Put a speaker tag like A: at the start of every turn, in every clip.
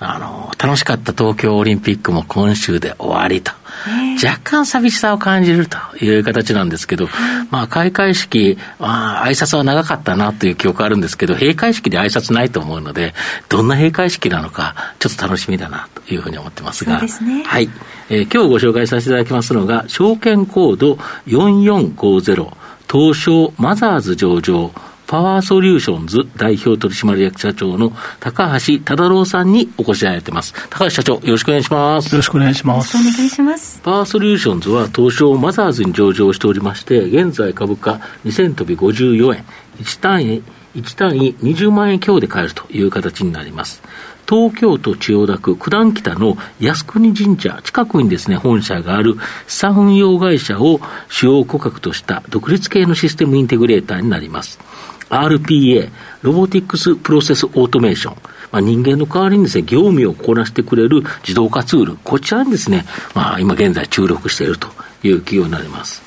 A: あの、楽しかった東京オリンピックも今週で終わりと。若干寂しさを感じるという形なんですけど、まあ、開会式、まあ、挨拶は長かったなという記憶あるんですけど、閉会式で挨拶ないと思うので、どんな閉会式なのか、ちょっと楽しみだなというふうに思ってますが、
B: すね。
A: はい。えー、今日ご紹介させていただきますのが、証券コード4450、東証マザーズ上場、パワーソリューションズ代表取締役社長の高橋忠郎さんにお越しいただいてます。高橋社長、よろしくお願いします。
C: よろしくお願いします。
B: よろしくお願いします。
A: パワーソリューションズは東証マザーズに上場しておりまして、現在株価2000飛び54円、1単位、1単位20万円強で買えるという形になります。東京都千代田区九段北の靖国神社近くにですね、本社がある資産運用会社を主要顧客とした独立系のシステムインテグレーターになります。RPA、ロボティックスプロセスオートメーション。まあ、人間の代わりにですね、業務をこなしてくれる自動化ツール、こちらにですね、まあ、今現在注力しているという企業になります。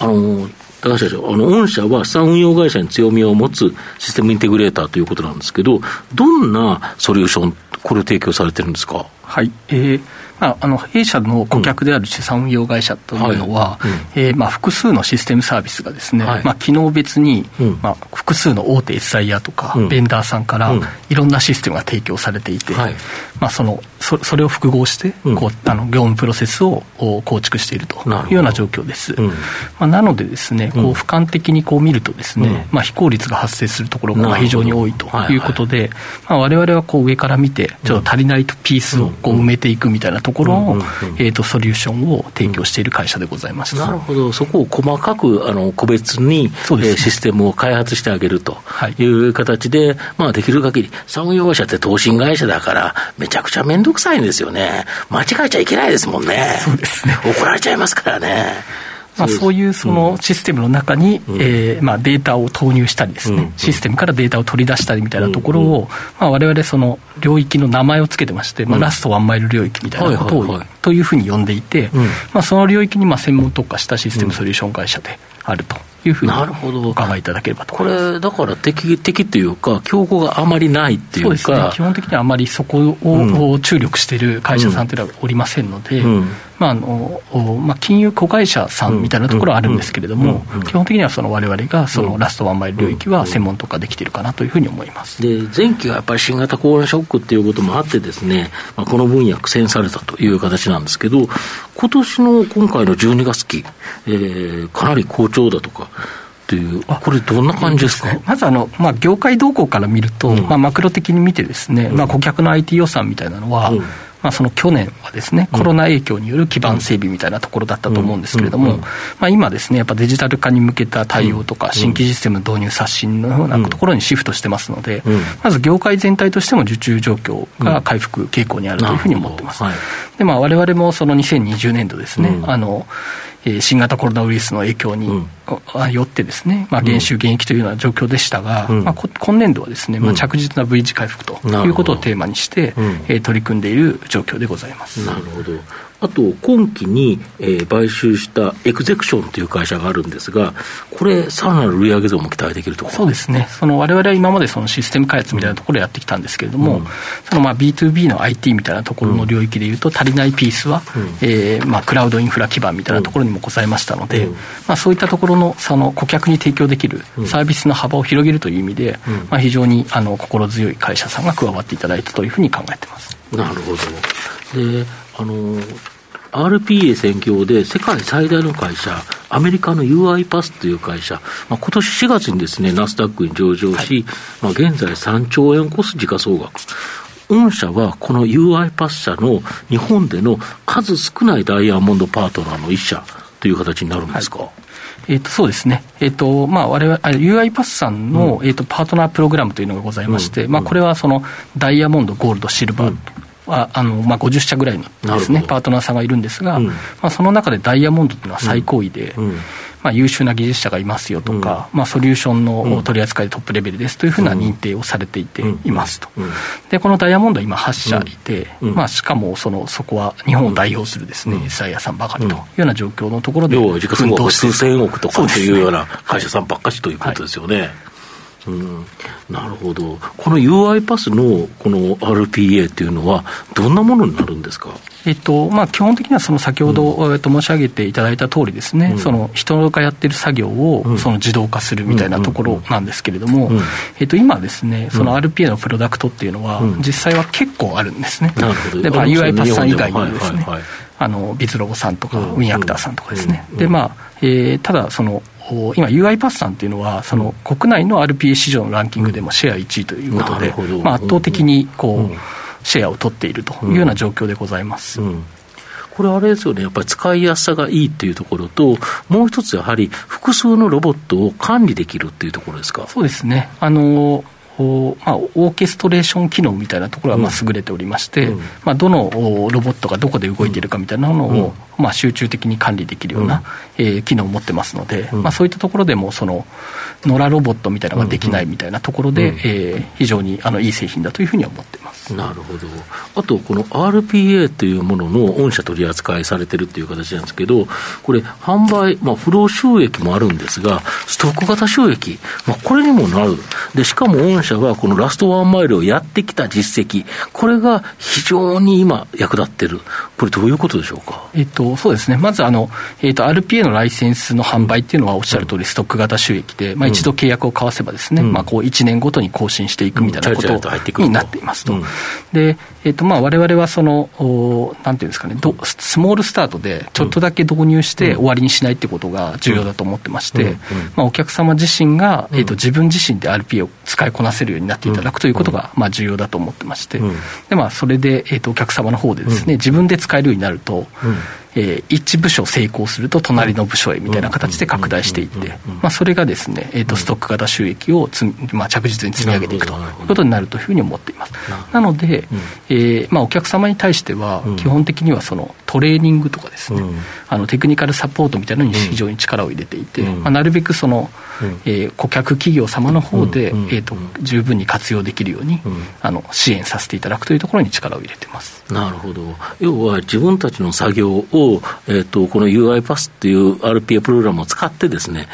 A: あの、高橋社長、あの、御社は資産運用会社に強みを持つシステムインテグレーターということなんですけど、どんなソリューション、これを提供されてるんですか？
C: はい。えーまあ、あの弊社の顧客である資産運用会社というのは、えまあ、複数のシステムサービスがですね、はい、まあ、機能別に、うん、まあ、複数の大手 SIR とか、ベンダーさんからいろんなシステムが提供されていて、はい、まあ、そのそそれを複合して、こうあの業務プロセスを構築しているというような状況です。まあ、なのでですね、こう俯瞰的にこう見るとですね、まあ、非効率が発生するところが非常に多いということで、まあ、我々はこう上から見て、ちょっと足りないピースをこう埋めていくみたいなところを、えーと、ソリューションを提供している会社でございます、
A: なるほど、そこを細かくあの個別に、ね。えー、システムを開発してあげるとい。う形で、はい、まあ、できる限り、産業会社って投信会社だから、めちゃくちゃ面倒くさいんですよね、間違えちゃいけないですもんね、
C: そうですね。
A: 怒られちゃいますからね。
C: まあ、そういうそのシステムの中に、うん、えー、まあ、データを投入したりですね、うん、システムからデータを取り出したりみたいなところを、うん、まあ、我々その領域の名前をつけてまして、まあ、ラストワンマイル領域みたいなことを、というふうに呼んでいて、まあ、その領域にまあ専門特化したシステムソリューション会社であると。いうふうにお考えいただければと
A: これ、だから敵敵というか、競合があまりないっていうか、そうです
C: ね、基本的にはあまりそこを注力している会社さんというのはおりませんので、うん。まああのまあ、金融子会社さんみたいなところはあるんですけれども、基本的にはその我々がそのラストワンマイル領域は専門とかできているかなというふうに思います。
A: で前期はやっぱり新型コロナショックっていうこともあって、ですね、まあ、この分野苦戦されたという形なんですけど、今年の今回の12月期、えー、かなり好調だとか。っていう、これ、どんな感じですか、
C: ね、まずあの、まあ、業界動向から見ると、うん、まあ、マクロ的に見てですね、うん、まあ、顧客の IT 予算みたいなのは、うん。まあ、その去年はですね、コロナ影響による基盤整備みたいなところだったと思うんですけれども、まあ、今ですね、やっぱデジタル化に向けた対応とか、新規システム導入刷新のようなところにシフトしてますので、まず業界全体としても受注状況が回復傾向にあるというふうに思ってます。で、まあ、我々もその2020年度ですね、あの、新型コロナウイルスの影響によってですね、まあ、減収減益というような状況でしたが、まあ、今年度はですね、まあ、着実な V 字回復ということをテーマにして、え取り組んでいる状況でございます。
A: なるほどあと、今期に、えー、買収したエクゼクションという会社があるんですが、これ、さらなる売上増も期待できると
C: そうですね、その我々は今までそのシステム開発みたいなところをやってきたんですけれども、うん、そのまあ B2B の IT みたいなところの領域でいうと、足りないピースは、うん、えー、まあ、クラウドインフラ基盤みたいなところにもございましたので、うん、まあ、そういったところのその顧客に提供できるサービスの幅を広げるという意味で、まあ、非常にあの心強い会社さんが加わっていただいたというふうに考えてます。
A: なるほど。であの RPA 専業で世界最大の会社、アメリカの UI パスという会社、まあ、今年4月にですね、ナスダックに上場し、はい、まあ、現在3兆円を超す時価総額。御社はこの UI パス社の日本での数少ないダイヤモンドパートナーの一社という形になるんですか、はい。
C: えー、とそうですね、えーとまあ、我々 UI パスさんの、うん、えーとパートナープログラムというのがございまして、うん、まあ、これはそのダイヤモンド、ゴールド、シルバーああのまあ、50社ぐらいのです、ね、パートナーさんがいるんですが、うん、まあ、その中でダイヤモンドというのは最高位で、うん、まあ、優秀な技術者がいますよとか、まあ、ソリューションの取り扱いでトップレベルですというふうな認定をされていていますと、でこのダイヤモンドは今、8社いて、まあ、しかもそのそこは日本を代表するですね、エイアさんばかりというような状況のところで、
A: 要は数千億とかっていうような会社さんばっかしということですよね。うん、なるほど、この UI パスのこの RPA っていうのは、どんなものになるんですか、
C: えっとまあ、基本的にはその先ほど、うん、えっと、申し上げていただいた通りですね、うん、その人がやってる作業をその自動化するみたいなところなんですけれども、えっと、今ですね、その RPA のプロダクトっていうのは、実際は結構あるんですね。で、まあ、UI パスさん以外にもですね、あのビズロボさんとか、ウィンアクターさんとかですね。でまあえー、ただその今 UI パスさんっていうのはその国内の RPA 市場のランキングでもシェア1位ということで、まあ、圧倒的にこう、シェアを取っているというような状況でございます。
A: これあれですよね、やっぱり使いやすさがいいっていうところと、もう一つやはり複数のロボットを管理できるっていうところですか？
C: そうですね。あのまあ、オーケストレーション機能みたいなところはまあ優れておりまして、うん、まあ、どのロボットがどこで動いているかみたいなのを、まあ、集中的に管理できるような、うん、えー、機能を持ってますので、うん、まあ、そういったところでもその野良ロボットみたいなのができないみたいなところで、うん、えー、非常にあのいい製品だというふうに思ってます
A: なるほど。あとこの RPA というものの御社取り扱いされてるっていう形なんですけどこれ販売、まあ、フロー収益もあるんですがストック型収益、まあ、これにもなる。でしかも御社はこのラストワンマイルをやってきた実績これが非常に今役立ってる。これどういうことでしょうか？
C: えっとそうですね、まずあの、えーと、RPA のライセンスの販売っていうのはおっしゃる通り、ストック型収益で、まあ、一度契約を交わせばですね、うん、まあ、こう1年ごとに更新していくみたいなことになっていますと。でえーとまあ、我々はそのお、なんていうんですかねど、スモールスタートでちょっとだけ導入して終わりにしないってことが重要だと思ってまして、まあ、お客様自身が、えーと、自分自身で RPA を使いこなせるようになっていただくということが、まあ、重要だと思ってまして、でまあ、それで、えーと、お客様の方でですね、自分で使えるようになると、えー、一部署成功すると隣の部署へみたいな形で拡大していって、まあ、それがですね、えーと、ストック型収益をつ、まあ、着実に積み上げていくということになるというふうに思っています。なので、えーまあ、お客様に対しては、基本的にはそのトレーニングとかですね、あのテクニカルサポートみたいなのに非常に力を入れていて、まあ、なるべくその、えー、顧客企業様の方で、えーと、十分に活用できるように、あの支援させていただくというところに力を入れてます。
A: なるほど要は自分たちの作業を、えーと、この UI パスっていう RPA プログラムを使ってですね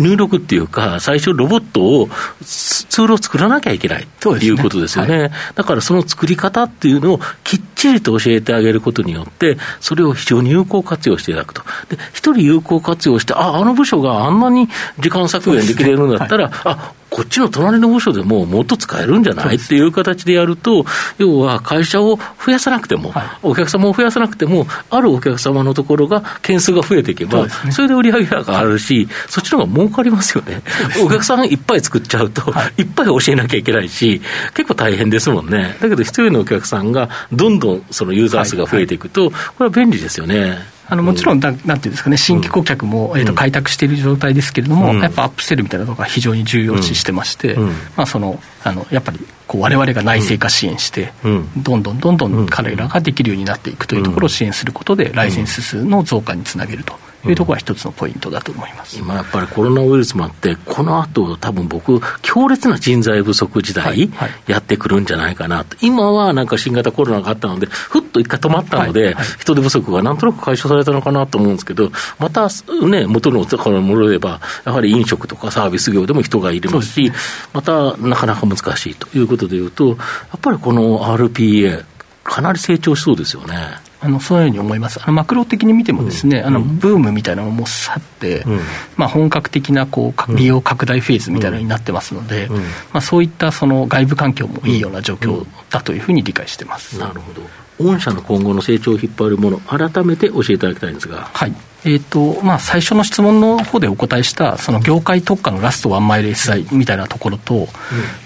A: 入力っていうか、最初ロボットを、ツールを作らなきゃいけないということですよね。ねはい、だからその作り方っていうのをきっちりと教えてあげることによって、それを非常に有効活用していただくと。で、一人有効活用して、あ、あの部署があんなに時間削減できれるんだったら、ねはい、あ、こっちの隣の部署でももっと使えるんじゃないっていう形でやると、要は会社を増やさなくても、はい、お客様を増やさなくても、あるお客様のところが件数が増えていけば、そ、ね,、れで売り上げが上がるし、そっちの方が儲かりますよね。お客さんいっぱい作っちゃうと、はい、いっぱい教えなきゃいけないし、結構大変ですもんね。だけど、一人のお客さんがどんどんそのユーザー数が増えていくと、これは便利ですよね。
C: あのもちろんなんていうんですかね、新規顧客も、えー、と開拓している状態ですけれども、やっぱアップセルみたいなところが非常に重要視してまして、まあ、そのあのやっぱりわれわれが内製化支援して、どんどんどんどん彼らができるようになっていくというところを支援することで、ライセンス数の増加につなげると。いうところが一つのポイントだと思います、
A: 今やっぱりコロナウイルスもあって、この後多分僕、強烈な人材不足時代、やってくるんじゃないかなと、今はなんか新型コロナがあったので、ふっと一回止まったので、人手不足がなんとなく解消されたのかなと思うんですけど、またね、元のところに戻れば、やはり飲食とかサービス業でも人がいれますし、またなかなか難しいということでいうと、やっぱりこの RPA、かなり成長しそうですよね。
C: あのそういうふうに思います、あのマクロ的に見てもですね、うん、あのブームみたいなのも去って、うん、まあ、本格的なこう利用拡大フェーズみたいなのになってますので、うん、まあ、そういったその外部環境もいいような状況だというふうに理解してます、
A: なるほど御社の今後の成長を引っ張るもの、改めて教えていただきたいんですが。
C: はい。えーとまあ、最初の質問の方でお答えしたその業界特化のラストワンマイル SI みたいなところと、うん、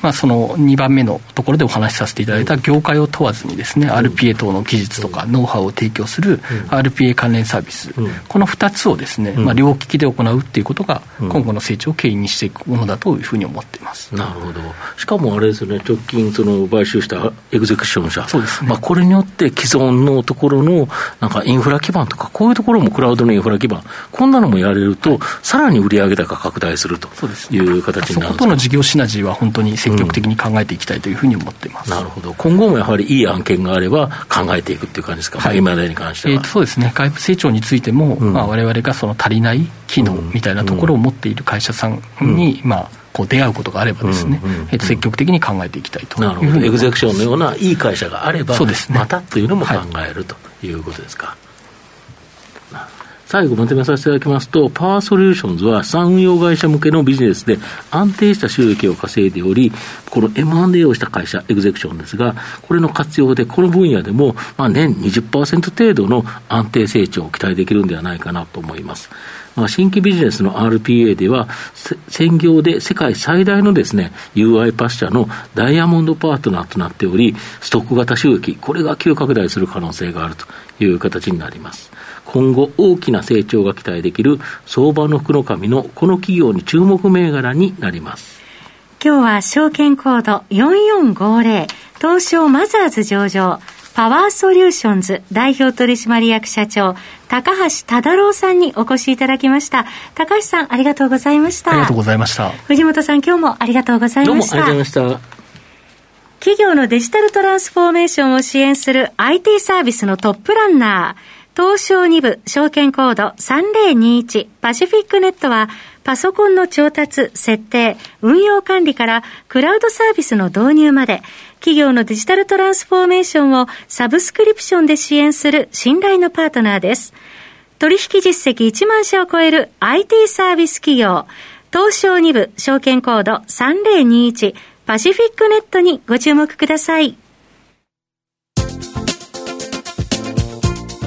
C: まあ、その2番目のところでお話しさせていただいた業界を問わずにですね、うん、RPA 等の技術とかノウハウを提供する RPA 関連サービス、うん、この2つをですね、まあ、両利きで行うっていうことが今後の成長を牽引していくものだというふうに思っています、
A: なるほど。しかもあれですね直近その買収したエグゼクション社。
C: そうです、ね、
A: まあ、これによって既存のところのなんかインフラ基盤とかこういうところもクラウドのインフラ基盤こんなのもやれると、さらに売上高拡大するという形になる
C: そことの事業シナジーは本当に積極的に考えていきたいというふうに思っています、
A: うん、なるほど、今後もやはりいい案件があれば考えていくっていう感じですか、はい、今に関しては、えー、
C: そうですね、外部成長についても、うん。まあ、我々がその足りない機能みたいなところを持っている会社さんに、うん、まあ、こう出会うことがあればですね、え積極的に考えていきたいと
A: なるほど。エグゼクションのようないい会社があれば、そうですね、またというのも考えるということですか。最後まとめさせていただきますと、パワーソリューションズは産運用会社向けのビジネスで安定した収益を稼いでおり、この M&A をした会社、エグゼクションですが、これの活用でこの分野でも、まあ、年20%程度の安定成長を期待できるんではないかなと思います。まあ、新規ビジネスの RPA では、専業で世界最大のですね、UI パス社のダイヤモンドパートナーとなっており、ストック型収益、これが急拡大する可能性があるという形になります。今後大きな成長が期待できる相場の福の神のこの企業に注目銘柄になります。
B: 今日は証券コード4450東証マザーズ上場パワーソリューションズ代表取締役社長高橋忠郎さんにお越しいただきました。高橋さんありがとうございました。
C: ありがとうございました。
B: 藤本さん今日もありがとうございました。
A: どうもありがとうございました。
B: 企業のデジタルトランスフォーメーションを支援する IT サービスのトップランナー東証2部証券コード3021パシフィックネットはパソコンの調達、設定、運用管理からクラウドサービスの導入まで企業のデジタルトランスフォーメーションをサブスクリプションで支援する信頼のパートナーです。取引実績1万社を超える IT サービス企業東証2部証券コード3021パシフィックネットにご注目ください。